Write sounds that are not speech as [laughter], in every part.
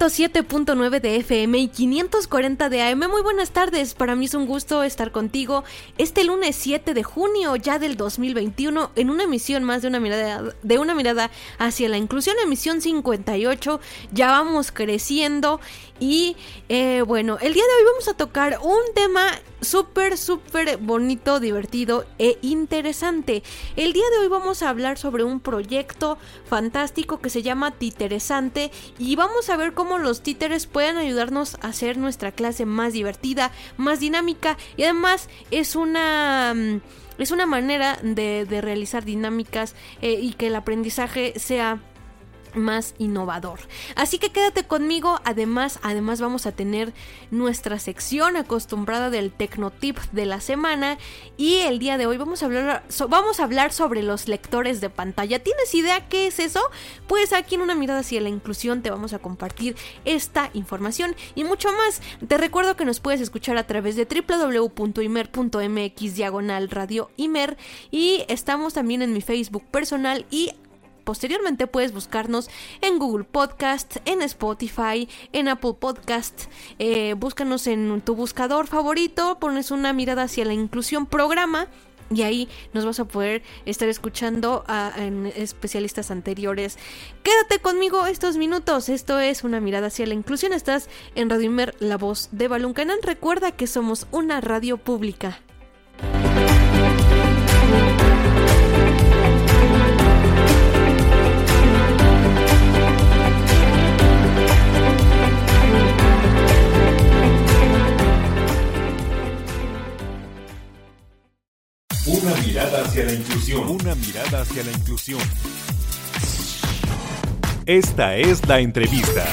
107.9 de FM y 540 de AM. Muy buenas tardes, para mí es un gusto estar contigo este lunes 7 de junio ya del 2021 en una emisión más de una mirada de una mirada hacia la inclusión, emisión 58. Ya vamos creciendo y eh, bueno, el día de hoy vamos a tocar un tema súper, súper bonito, divertido e interesante. El día de hoy vamos a hablar sobre un proyecto fantástico que se llama Titeresante y vamos a ver cómo los títeres pueden ayudarnos a hacer nuestra clase más divertida, más dinámica y además es una... Mm, es una manera de, realizar dinámicas eh, y que el aprendizaje sea más innovador. Así que quédate conmigo, además, además vamos a tener nuestra sección acostumbrada del Tecnotip de la semana y el día de hoy vamos a hablar vamos a hablar sobre los lectores de pantalla. ¿Tienes idea qué es eso? Pues aquí en una mirada hacia la inclusión te vamos a compartir esta información y mucho más. Te recuerdo que nos puedes escuchar a través de www.imer.mx diagonal radio y estamos también en mi Facebook personal y Posteriormente puedes buscarnos en Google Podcast, en Spotify, en Apple Podcast. Eh, búscanos en tu buscador favorito, pones una mirada hacia la inclusión programa y ahí nos vas a poder estar escuchando a especialistas anteriores. Quédate conmigo estos minutos. Esto es una mirada hacia la inclusión. Estás en Radio Imer, la voz de Baluncanan. Recuerda que somos una radio pública. Una mirada hacia la inclusión. Una mirada hacia la inclusión. Esta es la entrevista.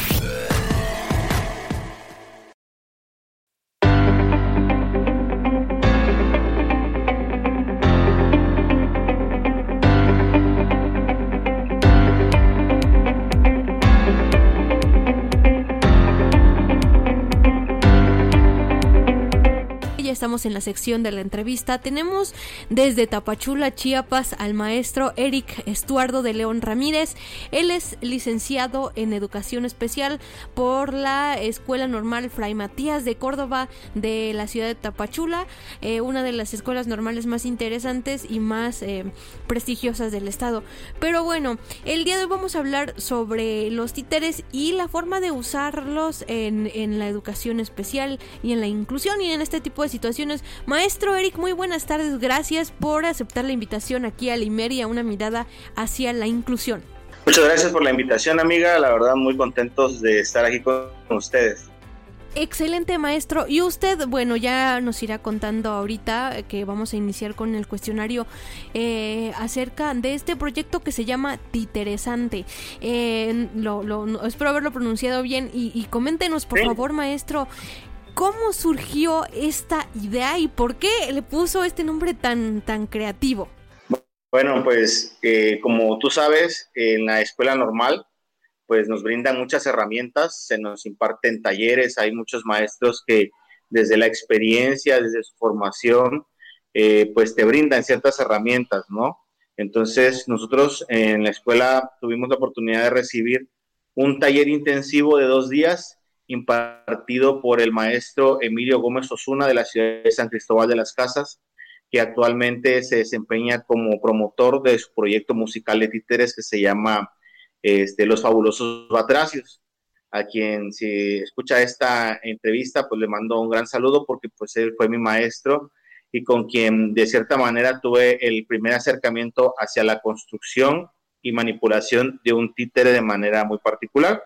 Estamos en la sección de la entrevista. Tenemos desde Tapachula, Chiapas, al maestro Eric Estuardo de León Ramírez. Él es licenciado en Educación Especial por la Escuela Normal Fray Matías de Córdoba de la ciudad de Tapachula, eh, una de las escuelas normales más interesantes y más eh, prestigiosas del estado. Pero bueno, el día de hoy vamos a hablar sobre los títeres y la forma de usarlos en, en la educación especial y en la inclusión y en este tipo de situaciones Maestro Eric, muy buenas tardes. Gracias por aceptar la invitación aquí a Limeria, a una mirada hacia la inclusión. Muchas gracias por la invitación, amiga. La verdad, muy contentos de estar aquí con ustedes. Excelente maestro. Y usted, bueno, ya nos irá contando ahorita que vamos a iniciar con el cuestionario eh, acerca de este proyecto que se llama Titeresante. Eh, lo, espero haberlo pronunciado bien y, coméntenos, por favor, maestro, ¿Cómo surgió esta idea y por qué le puso este nombre tan, tan creativo? Bueno, pues eh, como tú sabes, en la escuela normal, pues nos brindan muchas herramientas, se nos imparten talleres, hay muchos maestros que desde la experiencia, desde su formación, eh, pues te brindan ciertas herramientas, ¿no? Entonces, nosotros en la escuela tuvimos la oportunidad de recibir un taller intensivo de dos días impartido por el maestro Emilio Gómez Osuna de la ciudad de San Cristóbal de las Casas, que actualmente se desempeña como promotor de su proyecto musical de títeres que se llama este, los fabulosos batracios, a quien si escucha esta entrevista, pues le mando un gran saludo porque pues él fue mi maestro y con quien de cierta manera tuve el primer acercamiento hacia la construcción y manipulación de un títere de manera muy particular.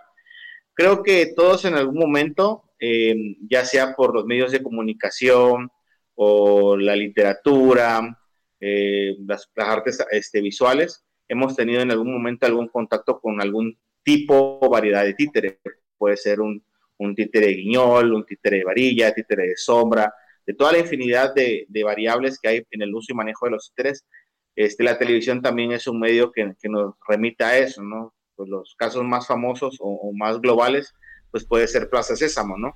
Creo que todos en algún momento, eh, ya sea por los medios de comunicación o la literatura, eh, las, artes este, visuales, hemos tenido en algún momento algún contacto con algún tipo o variedad de títere. Puede ser un, un títere de guiñol, un títere de varilla, títere de sombra, de toda la infinidad de, variables que hay en el uso y manejo de los títeres. Este, la televisión también es un medio que, nos remita a eso, ¿no? Pues los casos más famosos o, más globales, pues puede ser Plaza Sésamo, ¿no?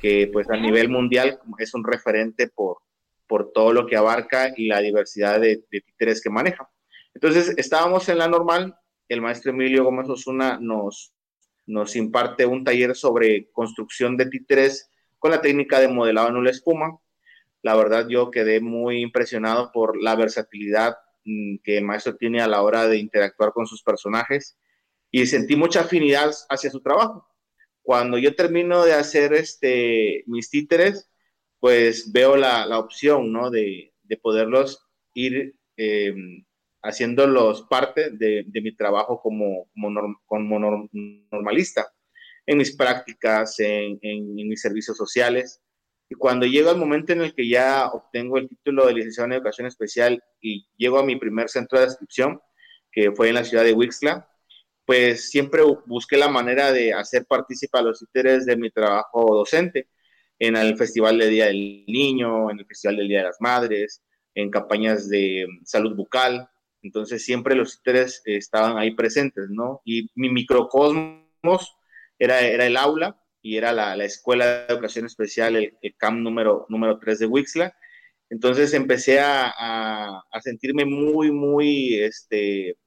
Que pues a nivel mundial es un referente por, por todo lo que abarca y la diversidad de, de títeres que maneja. Entonces, estábamos en la normal, el maestro Emilio Gómez Osuna nos, nos imparte un taller sobre construcción de títeres con la técnica de modelado en una espuma. La verdad yo quedé muy impresionado por la versatilidad mm, que el maestro tiene a la hora de interactuar con sus personajes y sentí mucha afinidad hacia su trabajo. Cuando yo termino de hacer este, mis títeres, pues veo la, la opción, ¿no? De, de poderlos ir eh, haciéndolos parte de, de, mi trabajo como, como, normalista, en mis prácticas, en, en, mis servicios sociales. Y cuando llega el momento en el que ya obtengo el título de licenciado en educación especial y llego a mi primer centro de inscripción, que fue en la ciudad de Wixla, pues siempre busqué la manera de hacer participar a los títeres de mi trabajo docente en el Festival de Día del Niño, en el Festival del Día de las Madres, en campañas de salud bucal, entonces siempre los títeres estaban ahí presentes, ¿no? Y mi microcosmos era, era el aula y era la, la Escuela de Educación Especial, el, CAM número, número 3 de Wixla. Entonces empecé a, a, sentirme muy, muy, este,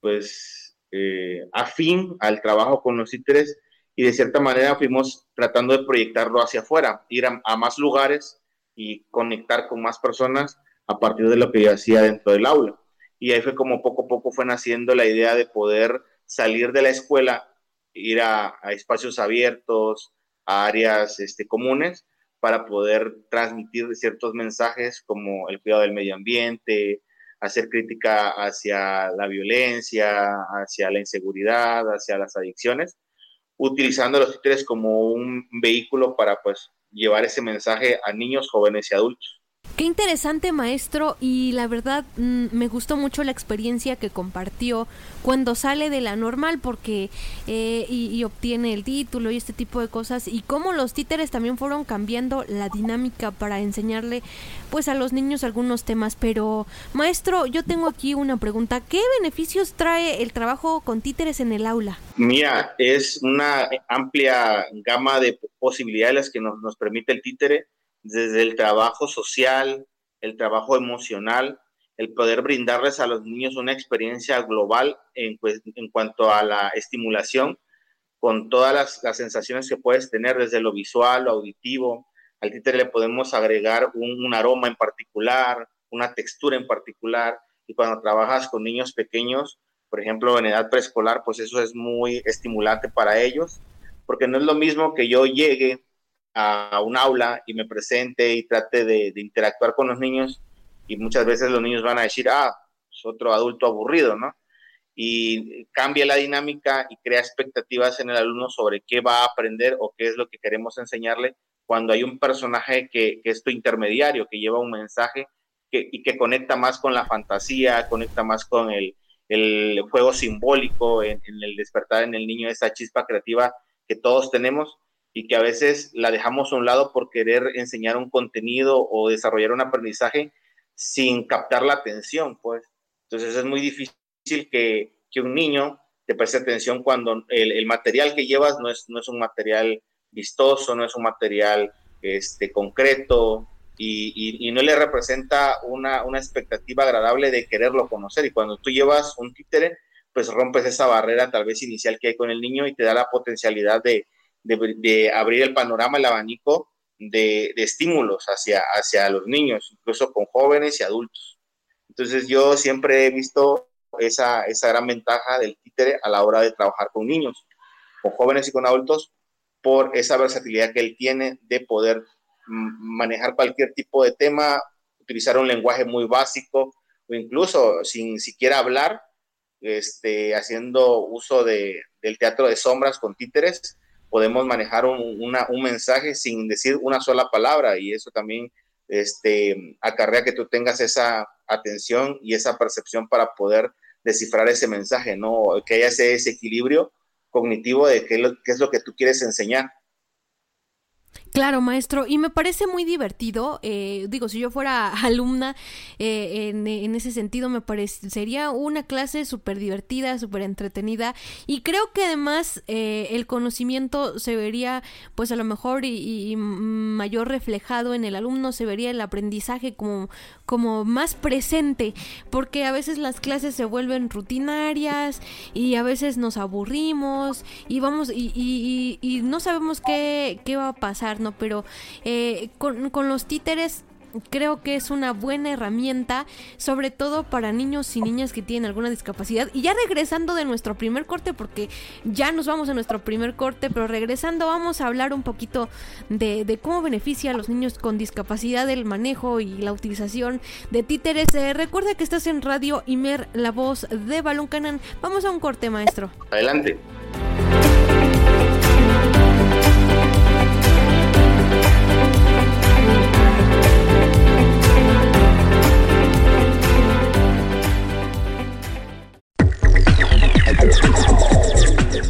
pues, eh, afín al trabajo con los títeres y de cierta manera fuimos tratando de proyectarlo hacia afuera, ir a más lugares y conectar con más personas a partir de lo que yo hacía dentro del aula. Y ahí fue como poco a poco fue naciendo la idea de poder salir de la escuela, ir a, espacios abiertos, a áreas este, comunes, para poder transmitir ciertos mensajes como el cuidado del medio ambiente, hacer crítica hacia la violencia, hacia la inseguridad, hacia las adicciones, utilizando los títeres como un vehículo para pues llevar ese mensaje a niños, jóvenes y adultos. Qué interesante maestro y la verdad mm, me gustó mucho la experiencia que compartió cuando sale de la normal porque eh, y, obtiene el título y este tipo de cosas y cómo los títeres también fueron cambiando la dinámica para enseñarle pues a los niños algunos temas. Pero maestro yo tengo aquí una pregunta. ¿qué beneficios trae el trabajo con títeres en el aula? Mira es una amplia gama de posibilidades que nos, nos permite el títere desde el trabajo social, el trabajo emocional, el poder brindarles a los niños una experiencia global en, en cuanto a la estimulación, con todas las, sensaciones que puedes tener, desde lo visual, lo auditivo. Al títere le podemos agregar un, un aroma en particular, una textura en particular, y cuando trabajas con niños pequeños, por ejemplo, en edad preescolar, pues eso es muy estimulante para ellos, porque no es lo mismo que yo llegue a un aula y me presente y trate de, interactuar con los niños y muchas veces los niños van a decir, ah, es otro adulto aburrido, ¿no? Y cambia la dinámica y crea expectativas en el alumno sobre qué va a aprender o qué es lo que queremos enseñarle cuando hay un personaje que, es tu intermediario, que lleva un mensaje y que conecta más con la fantasía, conecta más con el, juego simbólico, en, en, el despertar en el niño esa chispa creativa que todos tenemos y que a veces la dejamos a un lado por querer enseñar un contenido o desarrollar un aprendizaje sin captar la atención, pues. Entonces es muy difícil que, que un niño te preste atención cuando el, material que llevas no es, no es un material vistoso, no es un material este, concreto y, y, y no le representa una, una, expectativa agradable de quererlo conocer. Y cuando tú llevas un títere, pues rompes esa barrera tal vez inicial que hay con el niño y te da la potencialidad de, de, abrir el panorama, el abanico de, estímulos hacia, hacia los niños, incluso con jóvenes y adultos. Entonces yo siempre he visto esa, esa gran ventaja del títere a la hora de trabajar con niños, con jóvenes y con adultos, por esa versatilidad que él tiene de poder manejar cualquier tipo de tema, utilizar un lenguaje muy básico o incluso sin siquiera hablar, este, haciendo uso de, del teatro de sombras con títeres, podemos manejar un, mensaje sin decir una sola palabra y eso también este, acarrea que tú tengas esa atención y esa percepción para poder descifrar ese mensaje, ¿no? Que haya ese, ese equilibrio cognitivo de qué, qué es lo que tú quieres enseñar. Claro, maestro, y me parece muy divertido. Eh, digo, si yo fuera [laughs] alumna eh, en, ese sentido, me parecería una clase súper divertida, súper entretenida. Y creo que además eh, el conocimiento se vería, pues a lo mejor, y, mayor reflejado en el alumno, se vería el aprendizaje como, como más presente, porque a veces las clases se vuelven rutinarias y a veces nos aburrimos y vamos y, y, y no sabemos qué, qué va a pasar pero eh, con, con los títeres creo que es una buena herramienta, sobre todo para niños y niñas que tienen alguna discapacidad. Y ya regresando de nuestro primer corte, porque ya nos vamos a nuestro primer corte, pero regresando vamos a hablar un poquito de, cómo beneficia a los niños con discapacidad el manejo y la utilización de títeres. Eh, recuerda que estás en Radio Imer, la voz de Balón Canan. Vamos a un corte, maestro. Adelante.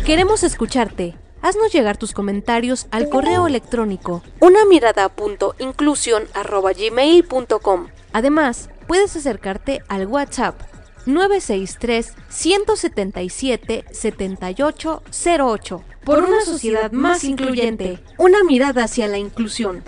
Queremos escucharte. Haznos llegar tus comentarios al correo electrónico una mirada Además, puedes acercarte al WhatsApp 963 177 7808 por una sociedad más incluyente. Una mirada hacia la inclusión.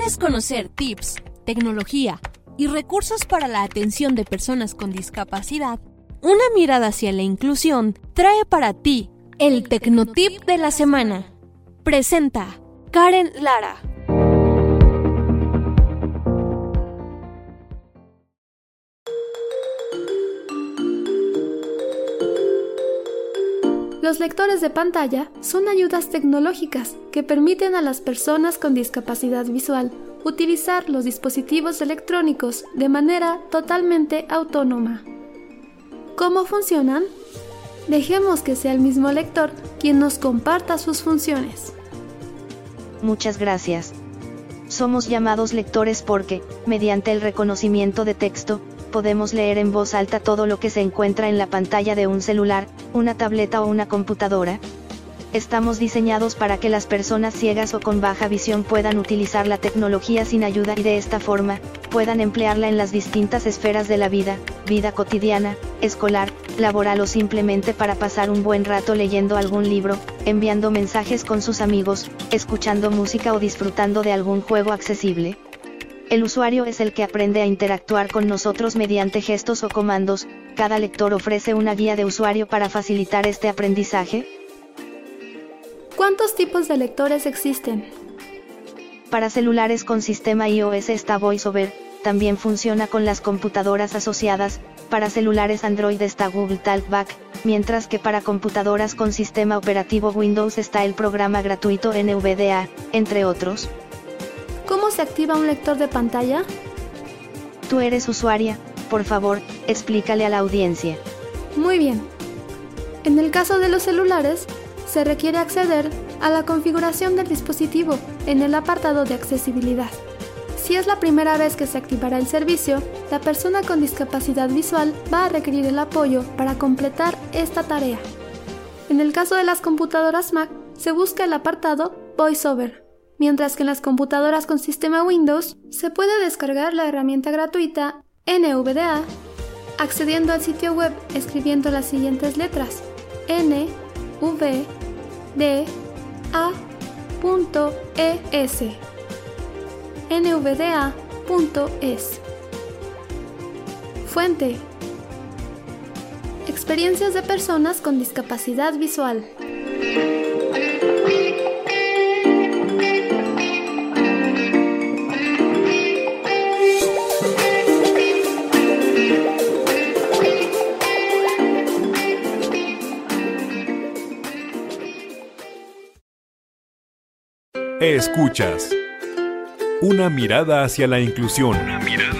¿Quieres conocer tips tecnología y recursos para la atención de personas con discapacidad, una mirada hacia la inclusión trae para ti el Tecnotip de la semana. Presenta Karen Lara. Los lectores de pantalla son ayudas tecnológicas que permiten a las personas con discapacidad visual utilizar los dispositivos electrónicos de manera totalmente autónoma. ¿Cómo funcionan? Dejemos que sea el mismo lector quien nos comparta sus funciones. Muchas gracias. Somos llamados lectores porque, mediante el reconocimiento de texto, podemos leer en voz alta todo lo que se encuentra en la pantalla de un celular, una tableta o una computadora, Estamos diseñados para que las personas ciegas o con baja visión puedan utilizar la tecnología sin ayuda y de esta forma, puedan emplearla en las distintas esferas de la vida, vida cotidiana, escolar, laboral o simplemente para pasar un buen rato leyendo algún libro, enviando mensajes con sus amigos, escuchando música o disfrutando de algún juego accesible. El usuario es el que aprende a interactuar con nosotros mediante gestos o comandos, cada lector ofrece una guía de usuario para facilitar este aprendizaje, ¿Cuántos tipos de lectores existen? Para celulares con sistema iOS está VoiceOver, también funciona con las computadoras asociadas, para celulares Android está Google Talkback, mientras que para computadoras con sistema operativo Windows está el programa gratuito NVDA, entre otros. ¿Cómo se activa un lector de pantalla? Tú eres usuaria, por favor, explícale a la audiencia. Muy bien. En el caso de los celulares, se requiere acceder a la configuración del dispositivo en el apartado de accesibilidad. Si es la primera vez que se activará el servicio, la persona con discapacidad visual va a requerir el apoyo para completar esta tarea. En el caso de las computadoras Mac, se busca el apartado VoiceOver, mientras que en las computadoras con sistema Windows se puede descargar la herramienta gratuita NVDA accediendo al sitio web escribiendo las siguientes letras N V D A .es nvda.es Fuente Experiencias de personas con discapacidad visual. Escuchas. Una mirada hacia la inclusión. Estamos de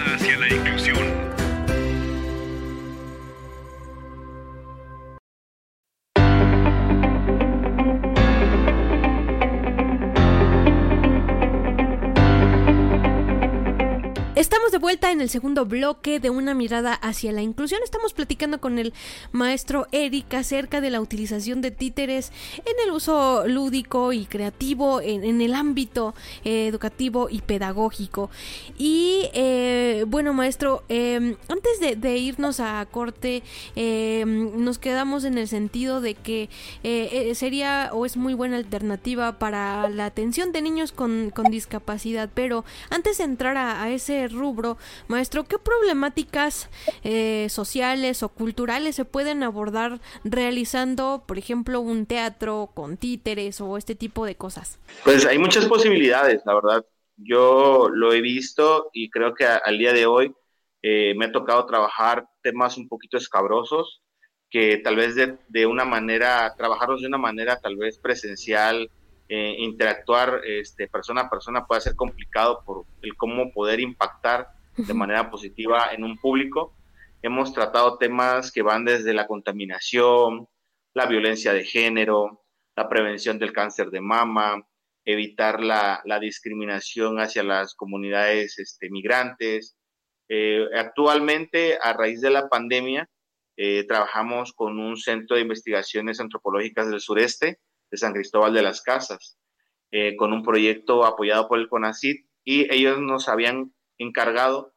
en el segundo bloque de una mirada hacia la inclusión. Estamos platicando con el maestro Eric acerca de la utilización de títeres en el uso lúdico y creativo en, el ámbito eh, educativo y pedagógico. Y eh, bueno, maestro, em, antes de, irnos a corte, em, nos quedamos en el sentido de que eh, sería o es muy buena alternativa para la atención de niños con, discapacidad. Pero antes de entrar a ese rubro, maestro, ¿qué problemáticas eh, sociales o culturales se pueden abordar realizando, por ejemplo, un teatro con títeres o este tipo de cosas? Pues hay muchas posibilidades, la verdad. Yo lo he visto y creo que al día de hoy eh, me ha tocado trabajar temas un poquito escabrosos que tal vez de, una manera, trabajarlos de una manera tal vez presencial eh, interactuar este, persona a persona puede ser complicado por el cómo poder impactar de manera positiva en un público. Hemos tratado temas que van desde la contaminación, la violencia de género, la prevención del cáncer de mama, evitar la, discriminación hacia las comunidades este, migrantes. Eh, actualmente, a raíz de la pandemia, eh, trabajamos con un centro de investigaciones antropológicas del sureste, de San Cristóbal de las Casas, eh, con un proyecto apoyado por el CONACID y ellos nos habían encargado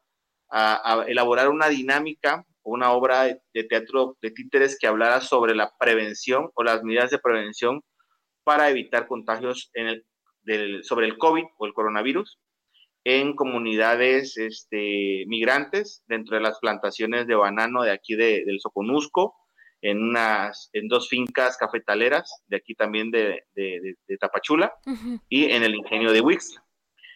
a, elaborar una dinámica, una obra de, teatro de títeres que hablara sobre la prevención o las medidas de prevención para evitar contagios en el, sobre el COVID o el coronavirus en comunidades este, migrantes dentro de las plantaciones de banano de aquí del Soconusco, en, unas, en dos fincas cafetaleras, de aquí también de, Tapachula, y en el ingenio de Wixla.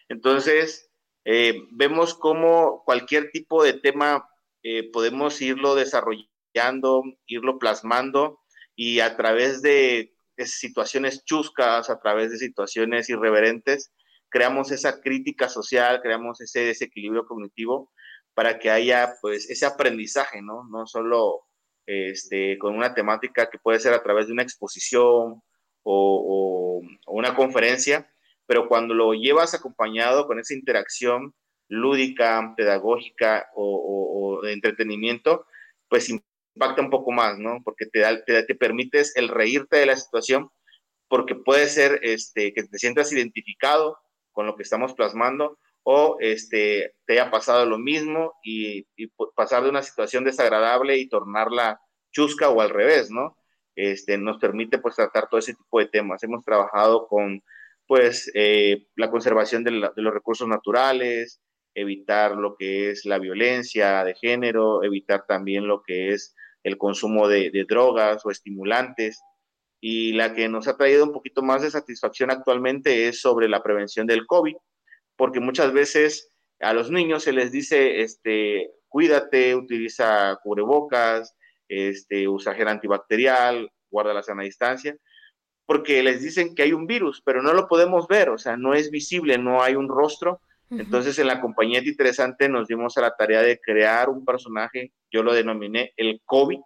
Entonces, eh, vemos cómo cualquier tipo de tema eh, podemos irlo desarrollando, irlo plasmando, y a través de situaciones chuscas, a través de situaciones irreverentes, creamos esa crítica social, creamos ese desequilibrio cognitivo para que haya pues ese aprendizaje, ¿no? No solo este, con una temática que puede ser a través de una exposición o, una conferencia, pero cuando lo llevas acompañado con esa interacción lúdica, pedagógica o, de entretenimiento, pues impacta un poco más, ¿no? Porque te, da, te, te, permites el reírte de la situación, porque puede ser este, que te sientas identificado con lo que estamos plasmando o este, te haya pasado lo mismo y, pasar de una situación desagradable y tornarla chusca o al revés, ¿no? Este, nos permite pues tratar todo ese tipo de temas. Hemos trabajado con pues eh, la conservación de, los recursos naturales, evitar lo que es la violencia de género, evitar también lo que es el consumo de, de drogas o estimulantes. Y la que nos ha traído un poquito más de satisfacción actualmente es sobre la prevención del COVID porque muchas veces a los niños se les dice, este, cuídate, utiliza cubrebocas, este, usa gel antibacterial, guarda la sana distancia, porque les dicen que hay un virus, pero no lo podemos ver, o sea, no es visible, no hay un rostro. Entonces, en la compañía de Interesante nos dimos a la tarea de crear un personaje, yo lo denominé el COVID,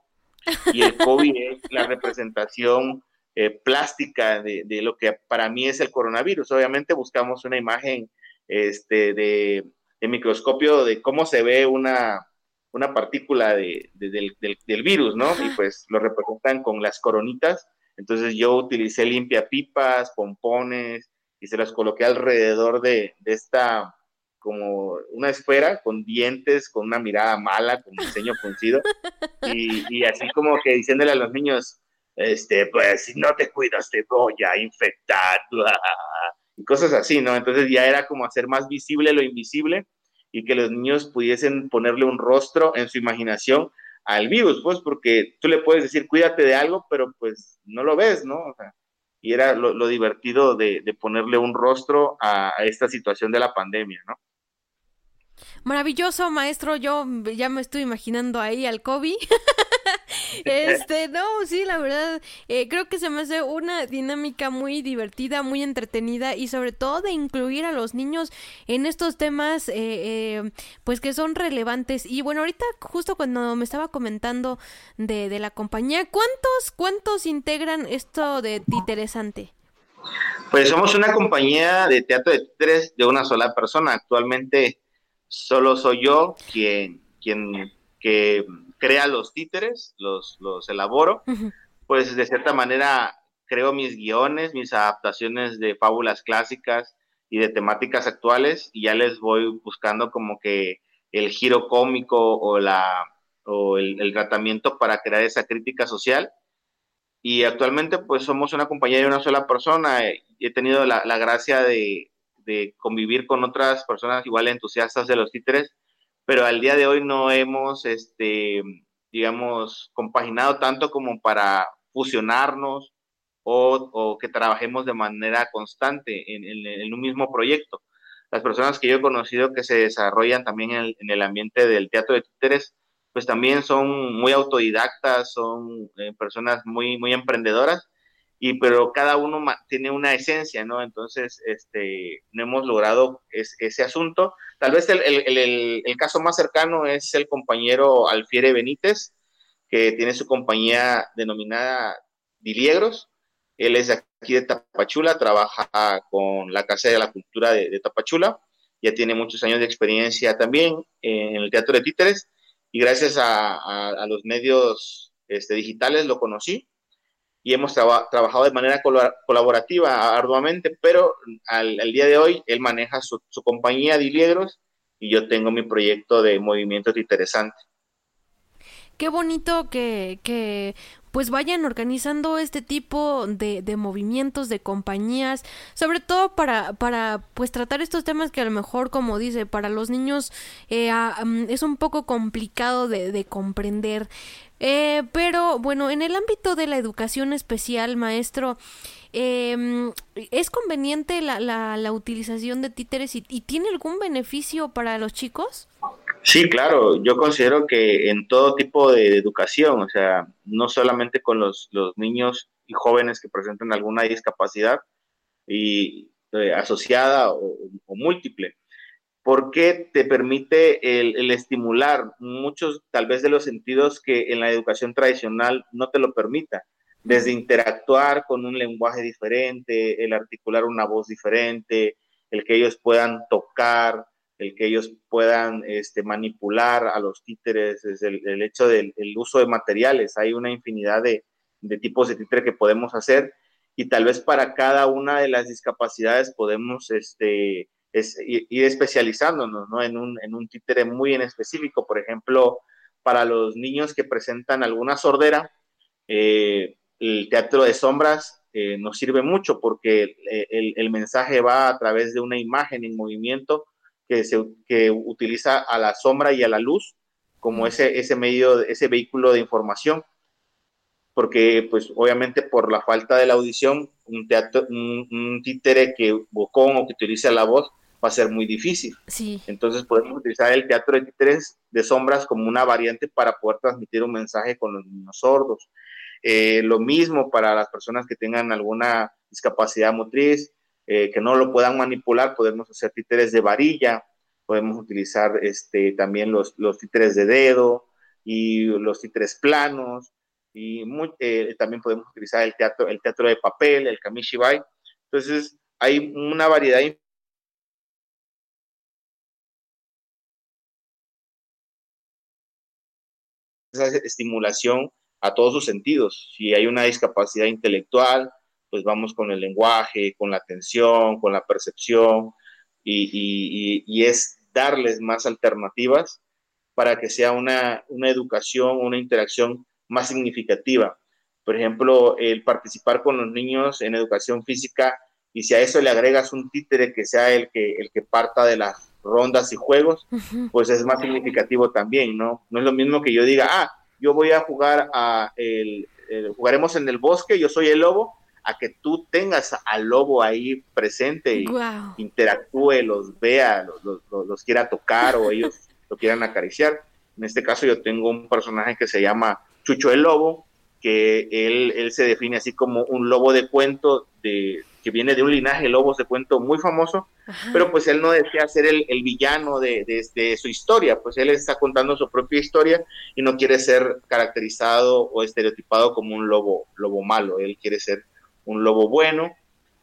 y el COVID [laughs] es la representación eh, plástica de, de, lo que para mí es el coronavirus. Obviamente buscamos una imagen este, de, microscopio de cómo se ve una, una partícula de, del, del, virus, ¿no? Y pues lo representan con las coronitas. Entonces yo utilicé limpia pipas, pompones y se las coloqué alrededor de, de esta como una esfera con dientes, con una mirada mala, con un ceño fruncido, [laughs] y, y, así como que diciéndole a los niños, este, pues si no te cuidas te voy a infectar, [laughs] y cosas así, ¿no? Entonces ya era como hacer más visible lo invisible y que los niños pudiesen ponerle un rostro en su imaginación al virus, pues, porque tú le puedes decir, cuídate de algo, pero pues no lo ves, ¿no? O sea, y era lo, divertido de, ponerle un rostro a, esta situación de la pandemia, ¿no? Maravilloso, maestro. Yo ya me estoy imaginando ahí al COVID. [laughs] Este, no, sí, la verdad, eh, creo que se me hace una dinámica muy divertida, muy entretenida y sobre todo de incluir a los niños en estos temas, eh, eh, pues que son relevantes. Y bueno, ahorita justo cuando me estaba comentando de, de la compañía, ¿cuántos, cuántos integran esto de Interesante? Pues somos una compañía de teatro de títeres de una sola persona. Actualmente solo soy yo quien, quien que crea los títeres, los, los elaboro. Pues de cierta manera creo mis guiones, mis adaptaciones de fábulas clásicas y de temáticas actuales y ya les voy buscando como que el giro cómico o, la, o el, el tratamiento para crear esa crítica social y actualmente pues somos una compañía de una sola persona. He tenido la, gracia de, convivir con otras personas igual entusiastas de los títeres, pero al día de hoy no hemos, este, digamos, compaginado tanto como para fusionarnos o, que trabajemos de manera constante en, un mismo proyecto. Las personas que yo he conocido que se desarrollan también en el ambiente del teatro de títeres, pues también son muy autodidactas, son eh, personas muy, muy emprendedoras, y pero cada uno tiene una esencia, ¿no? Entonces, este, no hemos logrado ese asunto. Tal vez el, caso más cercano es el compañero Alfiere Benítez, que tiene su compañía denominada Diliegros. Él es aquí de Tapachula, trabaja con la Casa de la Cultura de, de Tapachula, ya tiene muchos años de experiencia también en el teatro de títeres y gracias a, los medios este, digitales lo conocí y hemos trabajado de manera colaborativa arduamente, pero al, día de hoy él maneja su, compañía Diliegros y yo tengo mi proyecto de movimientos interesante. Qué bonito que, que pues vayan organizando este tipo de, de, movimientos, de compañías, sobre todo para, para pues tratar estos temas que a lo mejor, como dice, para los niños eh, es un poco complicado de, de comprender. Eh, pero bueno, en el ámbito de la educación especial, maestro, eh, ¿es conveniente la, la, la, utilización de títeres y, y tiene algún beneficio para los chicos? Sí, claro, yo considero que en todo tipo de educación, o sea, no solamente con los, niños y jóvenes que presentan alguna discapacidad y eh, asociada o, múltiple, porque te permite el, estimular muchos tal vez de los sentidos que en la educación tradicional no te lo permita, desde interactuar con un lenguaje diferente, el articular una voz diferente, el que ellos puedan tocar, el que ellos puedan este, manipular a los títeres, es el, hecho del uso de materiales. Hay una infinidad de, tipos de títere que podemos hacer y tal vez para cada una de las discapacidades podemos este, ir especializándonos en, un, en un títere muy en específico. Por ejemplo, para los niños que presentan alguna sordera, eh, el teatro de sombras eh, nos sirve mucho porque el, el, mensaje va a través de una imagen en movimiento que, se, que utiliza a la sombra y a la luz como ese, ese medio, ese vehículo de información, porque pues obviamente por la falta de la audición, un, teatro, un, títere que bocón o que utilice la voz va a ser muy difícil. Sí. Entonces podemos utilizar el teatro de títeres de sombras como una variante para poder transmitir un mensaje con los niños sordos. Eh, lo mismo para las personas que tengan alguna discapacidad motriz, eh, que no lo puedan manipular, podemos hacer títeres de varilla, podemos utilizar este, también los, los títeres de dedo y los títeres planos, y eh, también podemos utilizar el teatro, el teatro de papel, el kamishibai. Entonces, hay una variedad esa estimulación a todos sus sentidos. Si hay una discapacidad intelectual, pues vamos con el lenguaje, con la atención, con la percepción, y, es darles más alternativas para que sea una, una educación, una interacción más significativa. Por ejemplo, el participar con los niños en educación física y si a eso le agregas un títere que sea el que, el que parta de las rondas y juegos, pues es más significativo también, ¿no? No es lo mismo que yo diga, ah, yo voy a jugar a el, jugaremos en el bosque, yo soy el lobo, a que tú tengas al lobo ahí presente y interactúe, los vea, los, quiera tocar o [laughs] ellos lo quieran acariciar. En este caso yo tengo un personaje que se llama Chucho el Lobo, que él, él se define así como un lobo de cuento de, que viene de un linaje de lobos de cuento muy famoso, pero pues él no desea ser el, villano de, de, su historia, pues él está contando su propia historia y no quiere ser caracterizado o estereotipado como un lobo, lobo malo, él quiere ser un lobo bueno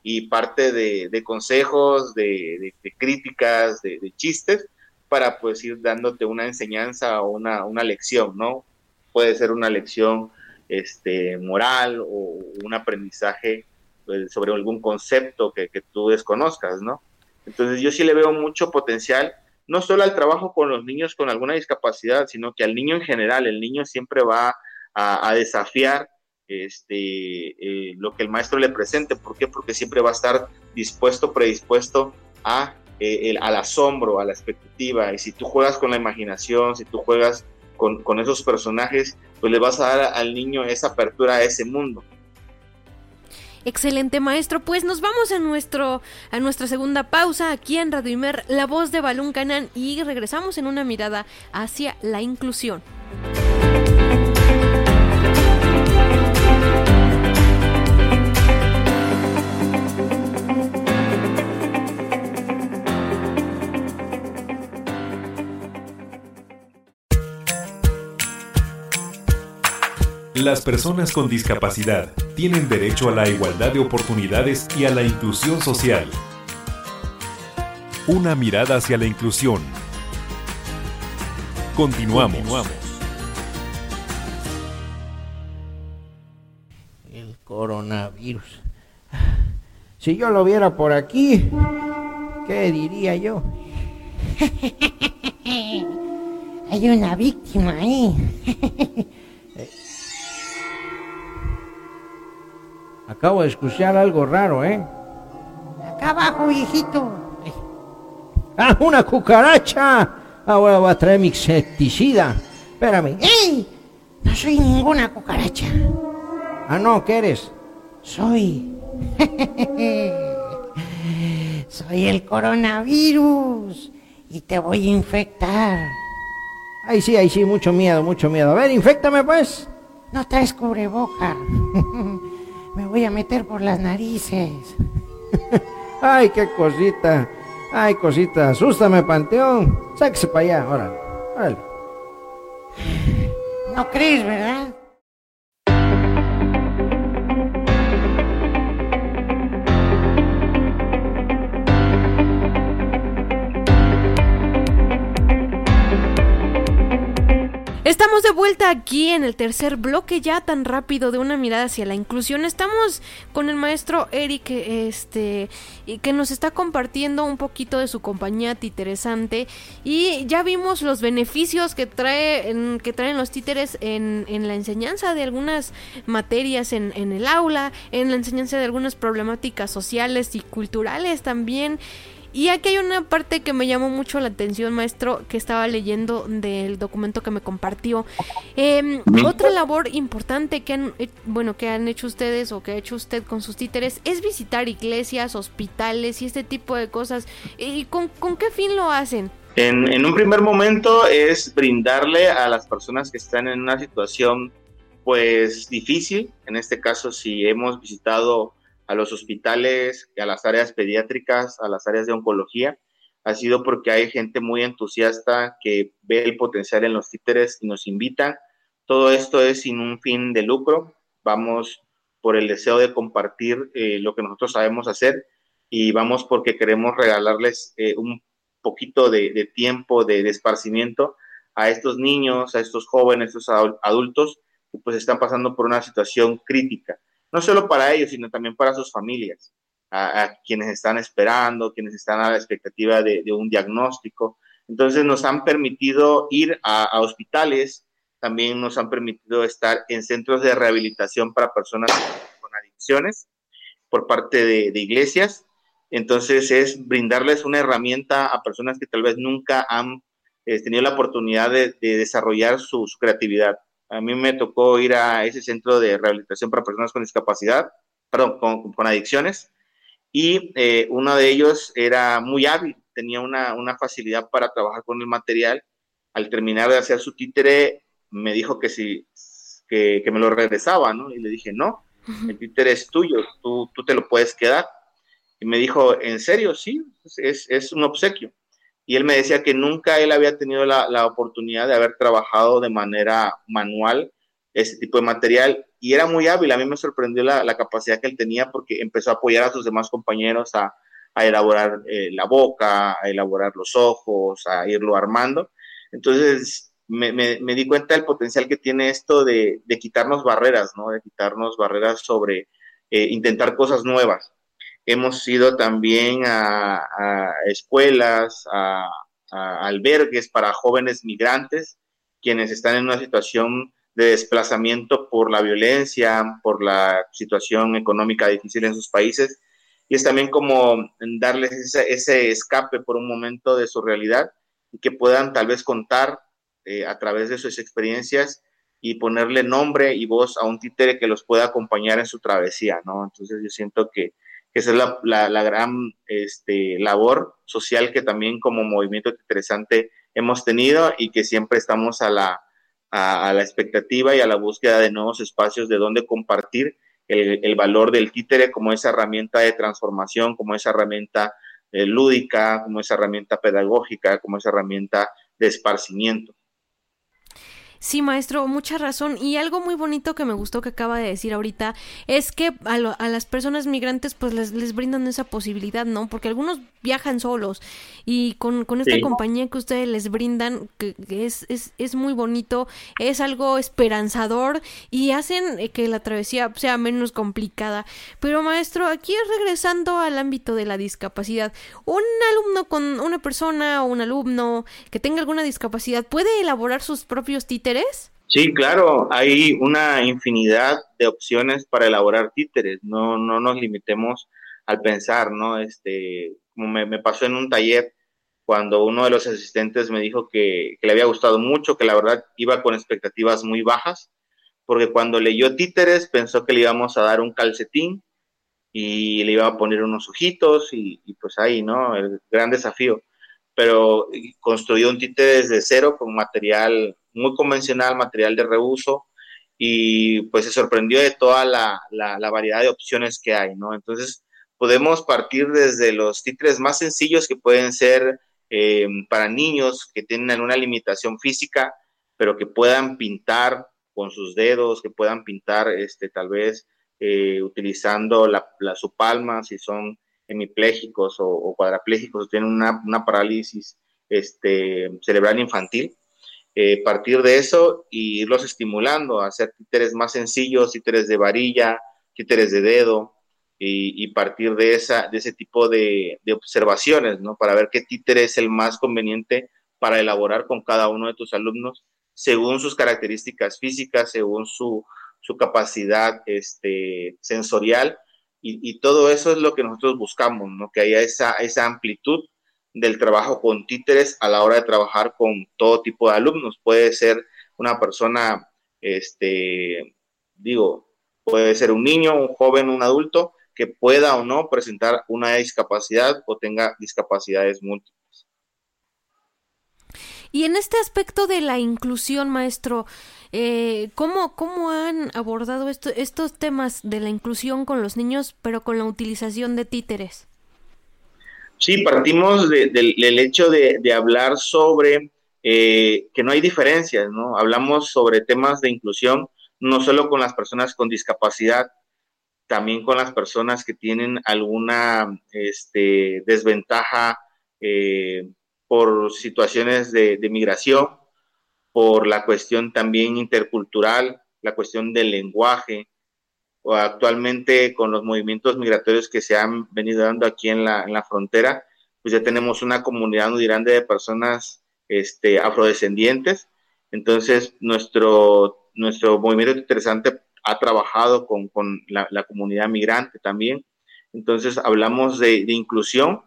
y parte de, consejos, de, críticas, de, chistes, para pues ir dándote una enseñanza o una, una lección, ¿no? Puede ser una lección este, moral o un aprendizaje pues, sobre algún concepto que, tú desconozcas, ¿no? Entonces yo sí le veo mucho potencial, no solo al trabajo con los niños con alguna discapacidad, sino que al niño en general, el niño siempre va a, desafiar este, eh, lo que el maestro le presente. ¿Por qué? Porque siempre va a estar dispuesto, predispuesto a, eh, el, al asombro, a la expectativa. Y si tú juegas con la imaginación, si tú juegas con, con esos personajes, pues le vas a dar al niño esa apertura a ese mundo. Excelente maestro, pues nos vamos a nuestro a nuestra segunda pausa aquí en Radio Imer, la voz de Balún Canán y regresamos en una mirada hacia la inclusión. Las personas con discapacidad tienen derecho a la igualdad de oportunidades y a la inclusión social. Una mirada hacia la inclusión. Continuamos. El coronavirus. Si yo lo viera por aquí, ¿qué diría yo? [laughs] Hay una víctima ahí. [laughs] Acabo de escuchar algo raro, ¿eh? Acá abajo, viejito. ¡Ah, una cucaracha! Ahora voy a traer mi insecticida. Espérame. ¡Ey! No soy ninguna cucaracha. Ah, no, ¿qué eres? Soy. [laughs] soy el coronavirus. Y te voy a infectar. Ay, sí, ay, sí, mucho miedo, mucho miedo. A ver, infectame pues. No traes cubreboca. [laughs] Me voy a meter por las narices. [laughs] Ay, qué cosita. Ay, cosita. Asústame, Panteón. Sáquese para allá, órale. Órale. No crees, ¿verdad? Estamos de vuelta aquí en el tercer bloque ya tan rápido de una mirada hacia la inclusión. Estamos con el maestro Eric, este, y que nos está compartiendo un poquito de su compañía titeresante y ya vimos los beneficios que trae, que traen los títeres en, en, la enseñanza de algunas materias en, en el aula, en la enseñanza de algunas problemáticas sociales y culturales también. Y aquí hay una parte que me llamó mucho la atención, maestro, que estaba leyendo del documento que me compartió. Em, otra labor importante que han, bueno, que han hecho ustedes o que ha hecho usted con sus títeres es visitar iglesias, hospitales y este tipo de cosas. ¿Y con, qué fin lo hacen? En, en un primer momento es brindarle a las personas que están en una situación pues difícil, en este caso si hemos visitado a los hospitales, a las áreas pediátricas, a las áreas de oncología, ha sido porque hay gente muy entusiasta que ve el potencial en los títeres y nos invitan. Todo esto es sin un fin de lucro. Vamos por el deseo de compartir eh, lo que nosotros sabemos hacer y vamos porque queremos regalarles eh, un poquito de, tiempo, de, de, esparcimiento a estos niños, a estos jóvenes, a estos adultos que pues están pasando por una situación crítica no solo para ellos, sino también para sus familias, a, quienes están esperando, quienes están a la expectativa de, un diagnóstico. Entonces nos han permitido ir a, hospitales, también nos han permitido estar en centros de rehabilitación para personas con adicciones por parte de, iglesias. Entonces es brindarles una herramienta a personas que tal vez nunca han eh, tenido la oportunidad de, desarrollar su creatividad. A mí me tocó ir a ese centro de rehabilitación para personas con discapacidad, perdón, con, adicciones, y eh, uno de ellos era muy hábil, tenía una, facilidad para trabajar con el material. Al terminar de hacer su títere, me dijo que si que, me lo regresaba, ¿no? Y le dije, no, el títere es tuyo, tú, tú te lo puedes quedar. Y me dijo, ¿en serio? Sí, es, es un obsequio. Y él me decía que nunca él había tenido la, oportunidad de haber trabajado de manera manual ese tipo de material y era muy hábil. A mí me sorprendió la, capacidad que él tenía porque empezó a apoyar a sus demás compañeros a, elaborar eh, la boca, a elaborar los ojos, a irlo armando. Entonces me, di cuenta del potencial que tiene esto de, de quitarnos barreras, ¿no? De quitarnos barreras sobre eh, intentar cosas nuevas. Hemos ido también a, a escuelas, a, a albergues para jóvenes migrantes, quienes están en una situación de desplazamiento por la violencia, por la situación económica difícil en sus países. Y es también como darles ese, escape por un momento de su realidad y que puedan tal vez contar eh, a través de sus experiencias y ponerle nombre y voz a un títere que los pueda acompañar en su travesía, ¿no? Entonces yo siento que, esa es la, la, gran este, labor social que también como movimiento interesante hemos tenido y que siempre estamos a la, a, la expectativa y a la búsqueda de nuevos espacios de donde compartir el, valor del títere como esa herramienta de transformación, como esa herramienta eh, lúdica, como esa herramienta pedagógica, como esa herramienta de esparcimiento. Sí, maestro, mucha razón. Y algo muy bonito que me gustó que acaba de decir ahorita es que a, a las personas migrantes pues les, les, brindan esa posibilidad, ¿no? Porque algunos viajan solos y con, con esta compañía que ustedes les brindan, que, es, es, es, muy bonito, es algo esperanzador y hacen eh, que la travesía sea menos complicada. Pero maestro, aquí regresando al ámbito de la discapacidad, un alumno con una persona o un alumno que tenga alguna discapacidad puede elaborar sus propios títulos Sí, claro, hay una infinidad de opciones para elaborar títeres, no, no nos limitemos al pensar, ¿no? Este, como me, pasó en un taller cuando uno de los asistentes me dijo que, le había gustado mucho, que la verdad iba con expectativas muy bajas, porque cuando leyó títeres pensó que le íbamos a dar un calcetín y le iba a poner unos ojitos y, pues ahí, ¿no? El gran desafío. Pero construyó un títere desde cero con material muy convencional, material de reuso, y pues se sorprendió de toda la, la, variedad de opciones que hay, ¿no? Entonces, podemos partir desde los títeres más sencillos que pueden ser eh, para niños que tienen alguna limitación física, pero que puedan pintar con sus dedos, que puedan pintar este, tal vez eh, utilizando la, su palma, si son hemipléjicos o, o cuadraplégicos, tienen una, una parálisis este, cerebral infantil, eh, partir de eso y irlos estimulando a hacer títeres más sencillos, títeres de varilla, títeres de dedo, y, partir de, esa, de ese tipo de, observaciones, ¿no? Para ver qué títere es el más conveniente para elaborar con cada uno de tus alumnos según sus características físicas, según su, su capacidad este, sensorial, y, y, todo eso es lo que nosotros buscamos, ¿no? Que haya esa, esa amplitud del trabajo con títeres a la hora de trabajar con todo tipo de alumnos. Puede ser una persona, este, digo, puede ser un niño, un joven, un adulto que pueda o no presentar una discapacidad o tenga discapacidades múltiples. Y en este aspecto de la inclusión, maestro, eh, ¿cómo, ¿cómo, han abordado estos temas de la inclusión con los niños, pero con la utilización de títeres? Sí, partimos del hecho de, hablar sobre eh, que no hay diferencias, ¿no? Hablamos sobre temas de inclusión, no solo con las personas con discapacidad, también con las personas que tienen alguna este, desventaja eh, por situaciones de, de migración, por la cuestión también intercultural, la cuestión del lenguaje, actualmente con los movimientos migratorios que se han venido dando aquí en la, en la frontera, pues ya tenemos una comunidad muy grande de personas este, afrodescendientes. Entonces, nuestro, nuestro movimiento interesante ha trabajado con, con la, comunidad migrante también. Entonces, hablamos de, inclusión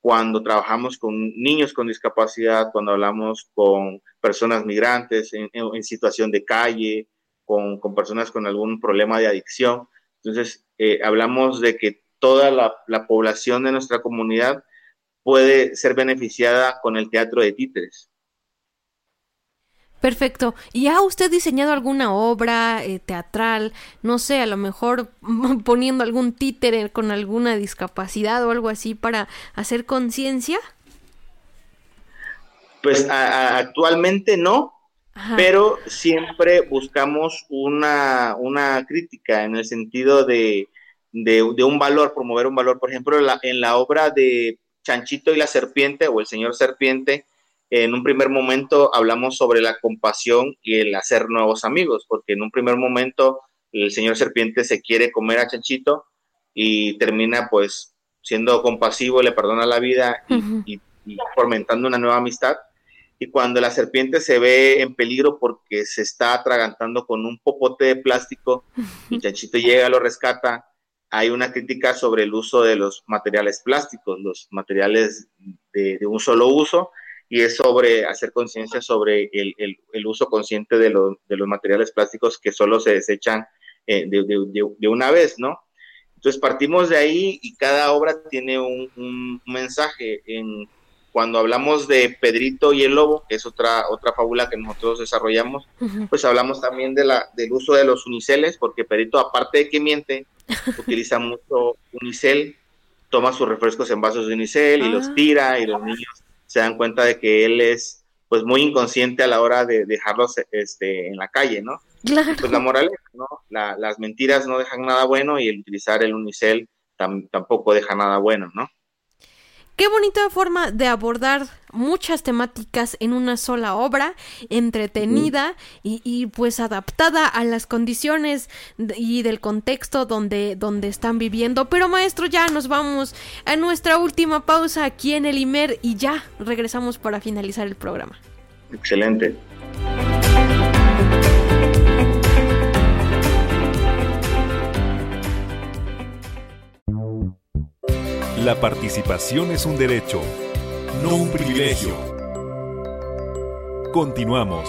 cuando trabajamos con niños con discapacidad, cuando hablamos con personas migrantes en situación de calle, con, con, personas con algún problema de adicción. Entonces, eh, hablamos de que toda la, la, población de nuestra comunidad puede ser beneficiada con el teatro de títeres. Perfecto. ¿Y ha usted diseñado alguna obra eh, teatral? No sé, a lo mejor [laughs] poniendo algún títere con alguna discapacidad o algo así para hacer conciencia. Pues actualmente no, pero siempre buscamos una, una, crítica en el sentido de, de, un valor, promover un valor. Por ejemplo, en la obra de Chanchito y la Serpiente o el Señor Serpiente, en un primer momento hablamos sobre la compasión y el hacer nuevos amigos, porque en un primer momento el señor serpiente se quiere comer a Chanchito y termina pues siendo compasivo, le perdona la vida y, fomentando una nueva amistad. Y cuando la serpiente se ve en peligro porque se está atragantando con un popote de plástico [laughs] y Chanchito llega, lo rescata, hay una crítica sobre el uso de los materiales plásticos, los materiales de, de un solo uso, y es sobre hacer conciencia sobre el, el, uso consciente de, de, los materiales plásticos que solo se desechan eh, de, de, una vez, ¿no? Entonces partimos de ahí y cada obra tiene un, un, mensaje. En, cuando hablamos de Pedrito y el Lobo, que es otra, otra fábula que nosotros desarrollamos, pues hablamos también de la, del uso de los uniceles, porque Pedrito, aparte de que miente, [laughs] utiliza mucho unicel, toma sus refrescos en vasos de unicel y los ah. tira y los niños se dan cuenta de que él es pues muy inconsciente a la hora de dejarlos este, en la calle, ¿no? Claro. Pues la moraleja, ¿no? las mentiras no dejan nada bueno y el utilizar el unicel tampoco deja nada bueno, ¿no? Qué bonita forma de abordar muchas temáticas en una sola obra, entretenida y, pues adaptada a las condiciones y del contexto donde, donde están viviendo. Pero maestro, ya nos vamos a nuestra última pausa aquí en el IMER y ya regresamos para finalizar el programa. Excelente. La participación es un derecho, no un privilegio. Continuamos.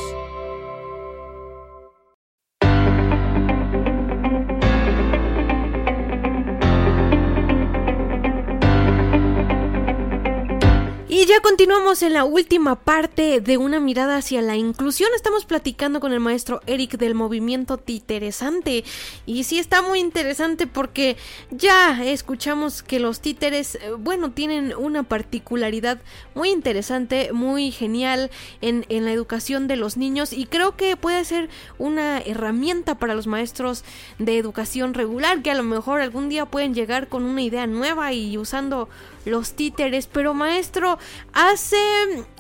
Ya continuamos en la última parte de una mirada hacia la inclusión. Estamos platicando con el maestro Eric del movimiento Titeresante. Y sí está muy interesante porque ya escuchamos que los títeres, eh, bueno, tienen una particularidad muy interesante, muy genial en, en la educación de los niños. Y creo que puede ser una herramienta para los maestros de educación regular que a lo mejor algún día pueden llegar con una idea nueva y usando los títeres. Pero maestro, hace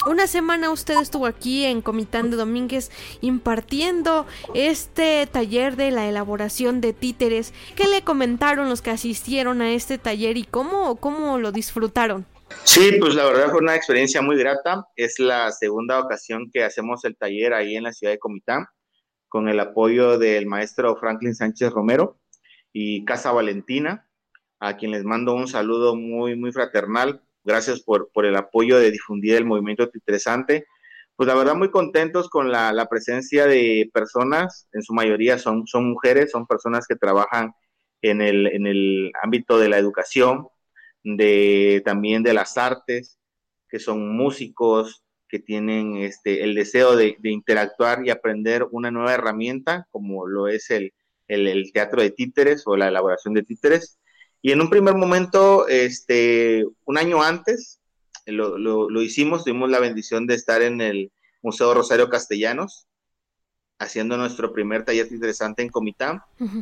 una semana usted estuvo aquí en Comitán de Domínguez impartiendo este taller de la elaboración de títeres. ¿Qué le comentaron los que asistieron a este taller y cómo, cómo lo disfrutaron? Sí, pues la verdad fue una experiencia muy grata. Es la segunda ocasión que hacemos el taller ahí en la ciudad de Comitán, con el apoyo del maestro Franklin Sánchez Romero y Casa Valentina a quien les mando un saludo muy, muy fraternal. Gracias por, por el apoyo de difundir el movimiento interesante. Pues la verdad muy contentos con la, la, presencia de personas, en su mayoría son, son mujeres, son personas que trabajan en el, en el ámbito de la educación, de, también de las artes, que son músicos, que tienen este, el deseo de, de interactuar y aprender una nueva herramienta, como lo es el, el, el teatro de títeres o la elaboración de títeres y en un primer momento, este, un año antes, lo, lo, hicimos, tuvimos la bendición de estar en el Museo Rosario Castellanos, haciendo nuestro primer taller interesante en Comitán.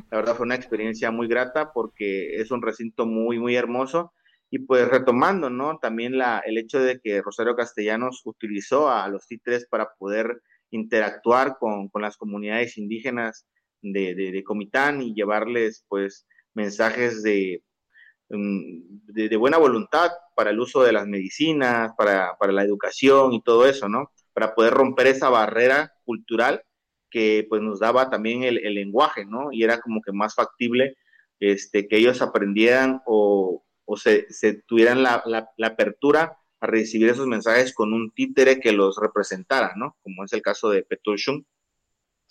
La verdad fue una experiencia muy grata porque es un recinto muy, muy hermoso. Y pues retomando, ¿no? También la, el hecho de que Rosario Castellanos utilizó a los títeres para poder interactuar con, con las comunidades indígenas de, de, de, Comitán y llevarles pues mensajes de, Mm, de, buena voluntad para el uso de las medicinas, para, la educación y todo eso, ¿no? Para poder romper esa barrera cultural que pues nos daba también el, lenguaje, ¿no? Y era como que más factible este, que ellos aprendieran o, se, tuvieran la, apertura a recibir esos mensajes con un títere que los representara, ¿no? Como es el caso de Petushun.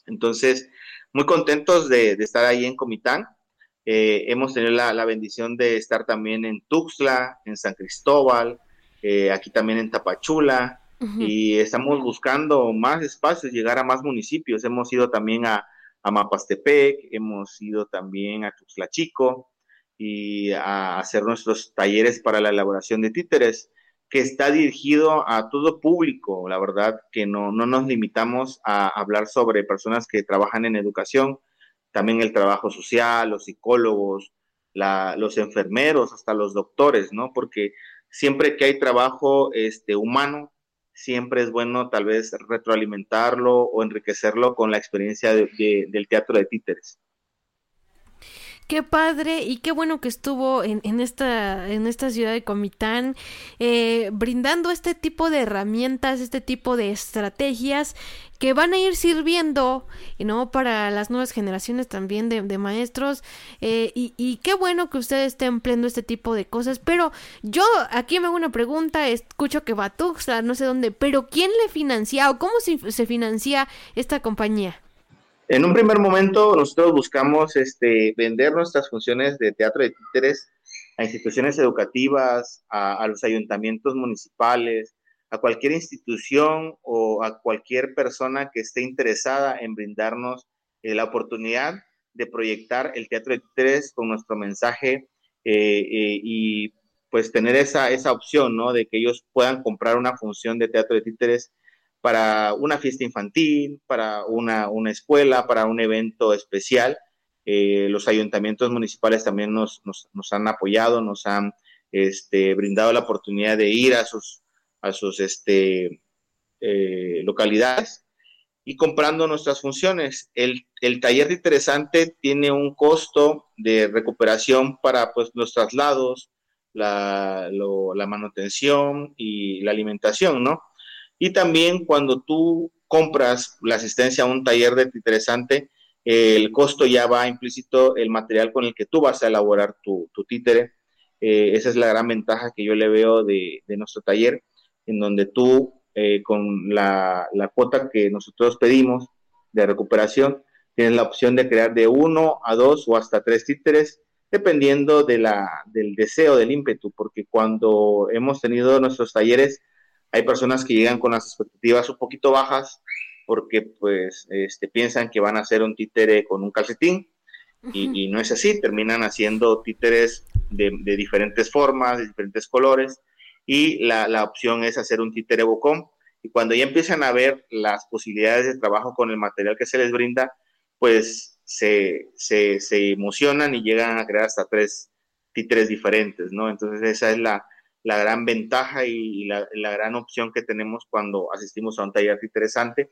Entonces, muy contentos de, de estar ahí en Comitán eh, hemos tenido la, bendición de estar también en Tuxtla, en San Cristóbal, eh, aquí también en Tapachula, y estamos buscando más espacios, llegar a más municipios. Hemos ido también a, a Mapastepec, hemos ido también a Tuxtla Chico y a hacer nuestros talleres para la elaboración de títeres, que está dirigido a todo público. La verdad que no, no nos limitamos a hablar sobre personas que trabajan en educación, también el trabajo social, los psicólogos, los enfermeros, hasta los doctores, ¿no? Porque siempre que hay trabajo este, humano, siempre es bueno tal vez retroalimentarlo o enriquecerlo con la experiencia del teatro de títeres. Qué padre y qué bueno que estuvo en, en esta, en esta ciudad de Comitán, eh, brindando este tipo de herramientas, este tipo de estrategias que van a ir sirviendo, ¿no? Para las nuevas generaciones también de, maestros. Eh, y, qué bueno que ustedes estén empleando este tipo de cosas. Pero yo aquí me hago una pregunta, escucho que Batuxa, no sé dónde, pero ¿quién le financia o cómo se financia esta compañía? En un primer momento, nosotros buscamos este, vender nuestras funciones de teatro de títeres a instituciones educativas, a, los ayuntamientos municipales, a cualquier institución o a cualquier persona que esté interesada en brindarnos eh, la oportunidad de proyectar el teatro de títeres con nuestro mensaje eh, eh, y pues tener esa, esa opción, ¿no? De que ellos puedan comprar una función de teatro de títeres para una fiesta infantil, para una, escuela, para un evento especial. Eh, los ayuntamientos municipales también nos, han apoyado, nos han este, brindado la oportunidad de ir a sus, a sus este, eh, localidades y comprando nuestras funciones. El, taller de interesante tiene un costo de recuperación para pues, los traslados, la, la manutención y la alimentación, ¿no? Y también cuando tú compras la asistencia a un taller de interesante, el costo ya va implícito el material con el que tú vas a elaborar tu, títere. Eh, esa es la gran ventaja que yo le veo de, nuestro taller, en donde tú, eh, con la, cuota que nosotros pedimos de recuperación, tienes la opción de crear de uno a dos o hasta tres títeres, dependiendo de la, del deseo, del ímpetu, porque cuando hemos tenido nuestros talleres, hay personas que llegan con las expectativas un poquito bajas porque pues este, piensan que van a hacer un títere con un calcetín y, no es así, terminan haciendo títeres de, diferentes formas, de diferentes colores y la, opción es hacer un títere bocón y cuando ya empiezan a ver las posibilidades de trabajo con el material que se les brinda, pues se, se, se emocionan y llegan a crear hasta tres títeres diferentes, ¿no? Entonces esa es la, la gran ventaja y, la, gran opción que tenemos cuando asistimos a un taller interesante.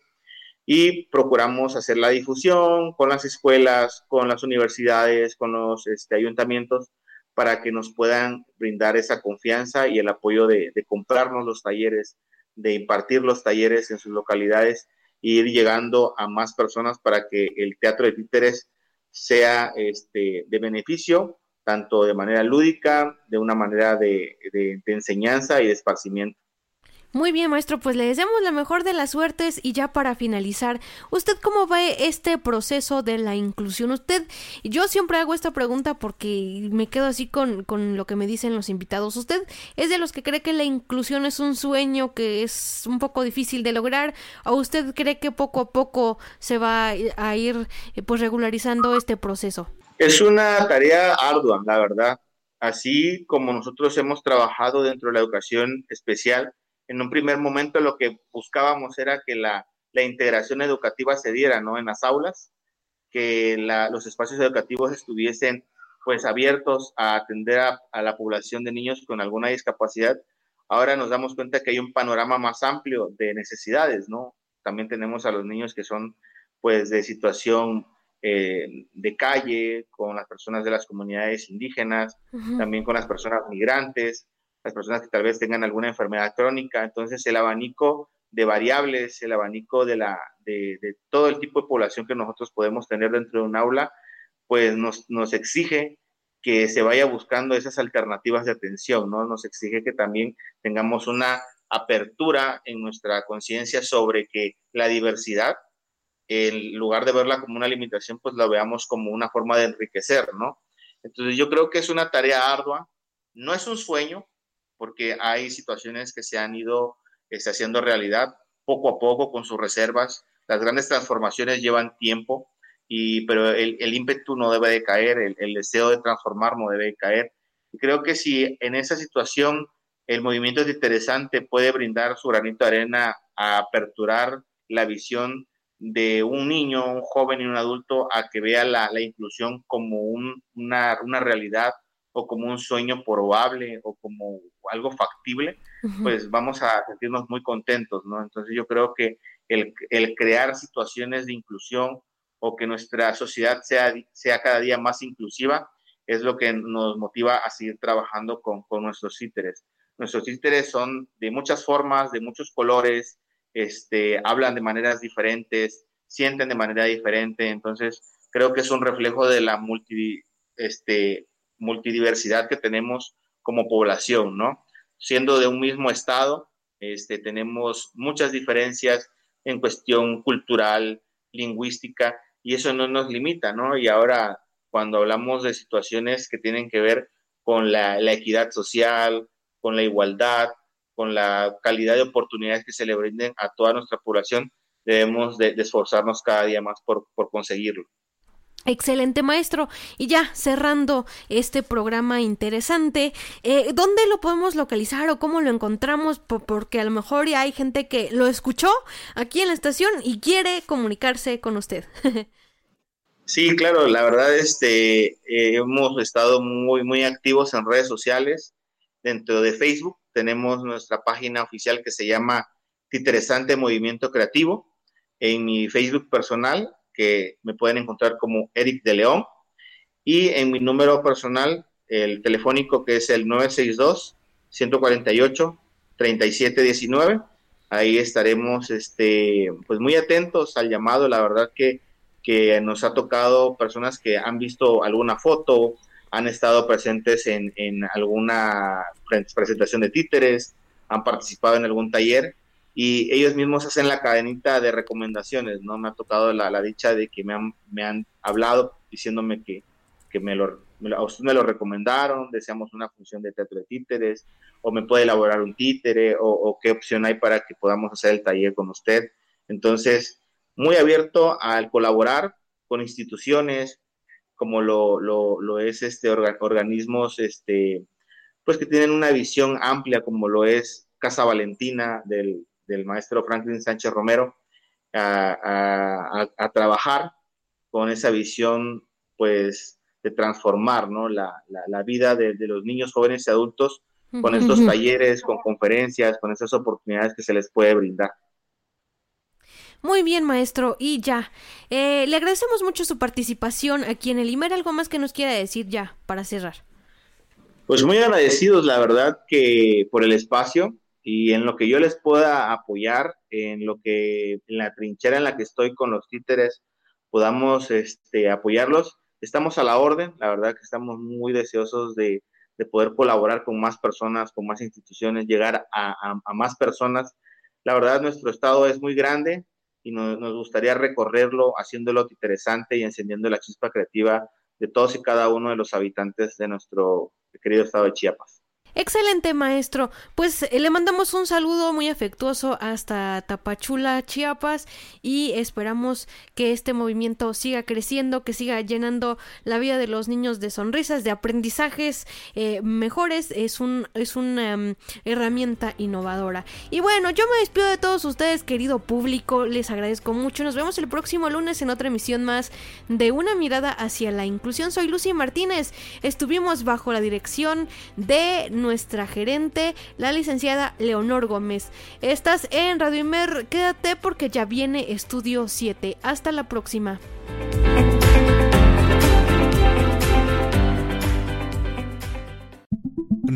Y procuramos hacer la difusión con las escuelas, con las universidades, con los este, ayuntamientos para que nos puedan brindar esa confianza y el apoyo de, comprarnos los talleres, de impartir los talleres en sus localidades e ir llegando a más personas para que el teatro de títeres sea este, de beneficio tanto de manera lúdica, de una manera de, enseñanza y de esparcimiento. Muy bien, maestro, pues le deseamos la mejor de las suertes y ya para finalizar, ¿usted cómo ve este proceso de la inclusión? Usted, yo siempre hago esta pregunta porque me quedo así con, con lo que me dicen los invitados. ¿Usted es de los que cree que la inclusión es un sueño que es un poco difícil de lograr o usted cree que poco a poco se va a ir pues regularizando este proceso? Es una tarea ardua, la verdad. Así como nosotros hemos trabajado dentro de la educación especial, en un primer momento lo que buscábamos era que la, integración educativa se diera ¿no? en las aulas, que los espacios educativos estuviesen pues abiertos a atender a, a, la población de niños con alguna discapacidad. Ahora nos damos cuenta que hay un panorama más amplio de necesidades, ¿no? También tenemos a los niños que son pues de situación eh, de calle, con las personas de las comunidades indígenas, también con las personas migrantes, las personas que tal vez tengan alguna enfermedad crónica. Entonces, el abanico de variables, el abanico de, la, de, todo el tipo de población que nosotros podemos tener dentro de un aula, pues nos, nos exige que se vaya buscando esas alternativas de atención, ¿no? Nos exige que también tengamos una apertura en nuestra conciencia sobre que la diversidad en lugar de verla como una limitación, pues la veamos como una forma de enriquecer, ¿no? Entonces yo creo que es una tarea ardua, no es un sueño, porque hay situaciones que se han ido está haciendo realidad poco a poco con sus reservas. Las grandes transformaciones llevan tiempo, y, pero el, ímpetu no debe de caer, el, el, deseo de transformar no debe de caer. Y creo que si en esa situación el movimiento es interesante, puede brindar su granito de arena a aperturar la visión de un niño, un joven y un adulto a que vea la, la inclusión como un, una, una, realidad o como un sueño probable o como algo factible, pues vamos a sentirnos muy contentos, ¿no? Entonces yo creo que el, el, crear situaciones de inclusión o que nuestra sociedad sea, sea cada día más inclusiva es lo que nos motiva a seguir trabajando con, con nuestros títeres. Nuestros títeres son de muchas formas, de muchos colores, este, hablan de maneras diferentes, sienten de manera diferente, entonces creo que es un reflejo de la multi, este, multidiversidad que tenemos como población, ¿no? Siendo de un mismo estado, este, tenemos muchas diferencias en cuestión cultural, lingüística, y eso no nos limita, ¿no? Y ahora, cuando hablamos de situaciones que tienen que ver con la, la equidad social, con la igualdad, con la calidad de oportunidades que se le brinden a toda nuestra población, debemos de, esforzarnos cada día más por, conseguirlo. Excelente maestro. Y ya cerrando este programa interesante, eh, ¿dónde lo podemos localizar o cómo lo encontramos? porque a lo mejor ya hay gente que lo escuchó aquí en la estación y quiere comunicarse con usted. [laughs] sí, claro, la verdad este, eh, hemos estado muy, muy activos en redes sociales, dentro de Facebook tenemos nuestra página oficial que se llama Interesante Movimiento Creativo. En mi Facebook personal, que me pueden encontrar como Eric de León. Y en mi número personal, el telefónico que es el 962-148-3719. Ahí estaremos este, pues muy atentos al llamado. La verdad que, que nos ha tocado personas que han visto alguna foto, han estado presentes en, en alguna presentación de títeres, han participado en algún taller y ellos mismos hacen la cadenita de recomendaciones, ¿no? Me ha tocado la, la dicha de que me han, me han hablado diciéndome que, que me lo, a usted me lo recomendaron, deseamos una función de teatro de títeres, o me puede elaborar un títere, o, o, qué opción hay para que podamos hacer el taller con usted. Entonces, muy abierto al colaborar con instituciones, como lo, lo, lo es este organismos este, pues que tienen una visión amplia, como lo es Casa Valentina del, del maestro Franklin Sánchez Romero, a, a, a, trabajar con esa visión pues de transformar ¿no? la, la, la vida de, de, los niños, jóvenes y adultos con estos talleres, con conferencias, con esas oportunidades que se les puede brindar. Muy bien, maestro. Y ya, eh, le agradecemos mucho su participación aquí en el IMER. ¿Algo más que nos quiera decir ya para cerrar? Pues muy agradecidos, la verdad, que por el espacio y en lo que yo les pueda apoyar, en lo que, en la trinchera en la que estoy con los títeres, podamos este, apoyarlos. Estamos a la orden, la verdad que estamos muy deseosos de, de poder colaborar con más personas, con más instituciones, llegar a, a, a más personas. La verdad, nuestro estado es muy grande, y nos, gustaría recorrerlo haciéndolo interesante y encendiendo la chispa creativa de todos y cada uno de los habitantes de nuestro querido estado de Chiapas. Excelente, maestro. Pues eh, le mandamos un saludo muy afectuoso hasta Tapachula, Chiapas, y esperamos que este movimiento siga creciendo, que siga llenando la vida de los niños de sonrisas, de aprendizajes eh, mejores. Es, un, es una um, herramienta innovadora. Y bueno, yo me despido de todos ustedes, querido público. Les agradezco mucho. Nos vemos el próximo lunes en otra emisión más de Una mirada hacia la inclusión. Soy Lucy Martínez. Estuvimos bajo la dirección de nuestra gerente, la licenciada Leonor Gómez. Estás en Radio Imer, quédate porque ya viene Estudio 7. Hasta la próxima.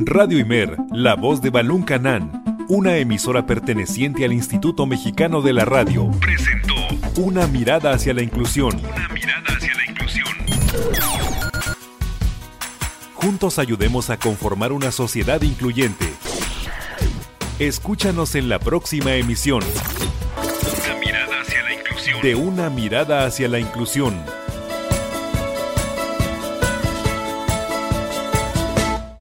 Radio Imer, la voz de Balún Canán, una emisora perteneciente al Instituto Mexicano de la Radio, presentó Una mirada hacia la inclusión. Una mirada hacia Juntos ayudemos a conformar una sociedad incluyente. Escúchanos en la próxima emisión. Una mirada hacia la inclusión. De una mirada hacia la inclusión